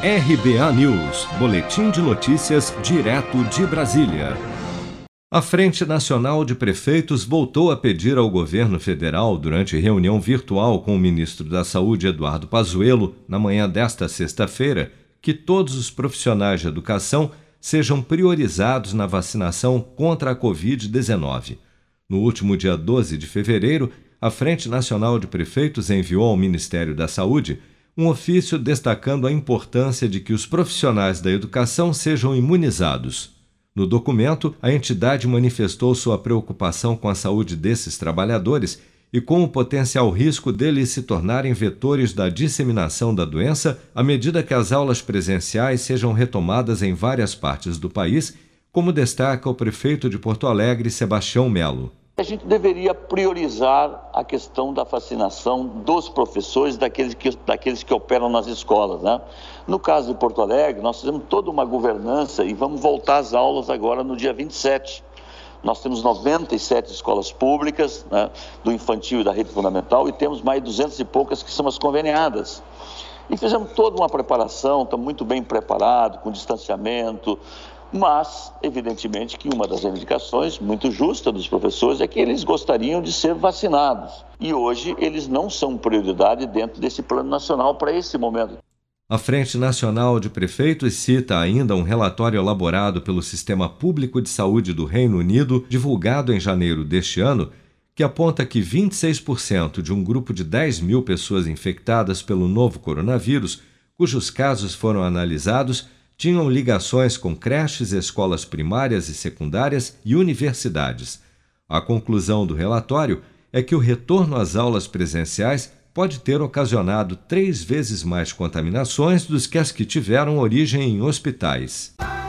RBA News, Boletim de Notícias, direto de Brasília. A Frente Nacional de Prefeitos voltou a pedir ao governo federal, durante reunião virtual com o ministro da Saúde, Eduardo Pazuello, na manhã desta sexta-feira, que todos os profissionais de educação sejam priorizados na vacinação contra a Covid-19. No último dia 12 de fevereiro, a Frente Nacional de Prefeitos enviou ao Ministério da Saúde um ofício destacando a importância de que os profissionais da educação sejam imunizados. No documento, a entidade manifestou sua preocupação com a saúde desses trabalhadores e com o potencial risco deles se tornarem vetores da disseminação da doença à medida que as aulas presenciais sejam retomadas em várias partes do país, como destaca o prefeito de Porto Alegre, Sebastião Melo. A gente deveria priorizar a questão da vacinação dos professores, daqueles que, daqueles que operam nas escolas. Né? No caso de Porto Alegre, nós fizemos toda uma governança e vamos voltar às aulas agora no dia 27. Nós temos 97 escolas públicas, né, do infantil e da rede fundamental, e temos mais de 200 e poucas que são as conveniadas. E fizemos toda uma preparação, estamos muito bem preparados, com distanciamento, mas, evidentemente, que uma das reivindicações muito justa dos professores é que eles gostariam de ser vacinados. E hoje eles não são prioridade dentro desse plano nacional para esse momento. A Frente Nacional de Prefeitos cita ainda um relatório elaborado pelo Sistema Público de Saúde do Reino Unido, divulgado em janeiro deste ano, que aponta que 26% de um grupo de 10 mil pessoas infectadas pelo novo coronavírus, cujos casos foram analisados, tinham ligações com creches, escolas primárias e secundárias e universidades. A conclusão do relatório é que o retorno às aulas presenciais pode ter ocasionado três vezes mais contaminações dos que as que tiveram origem em hospitais.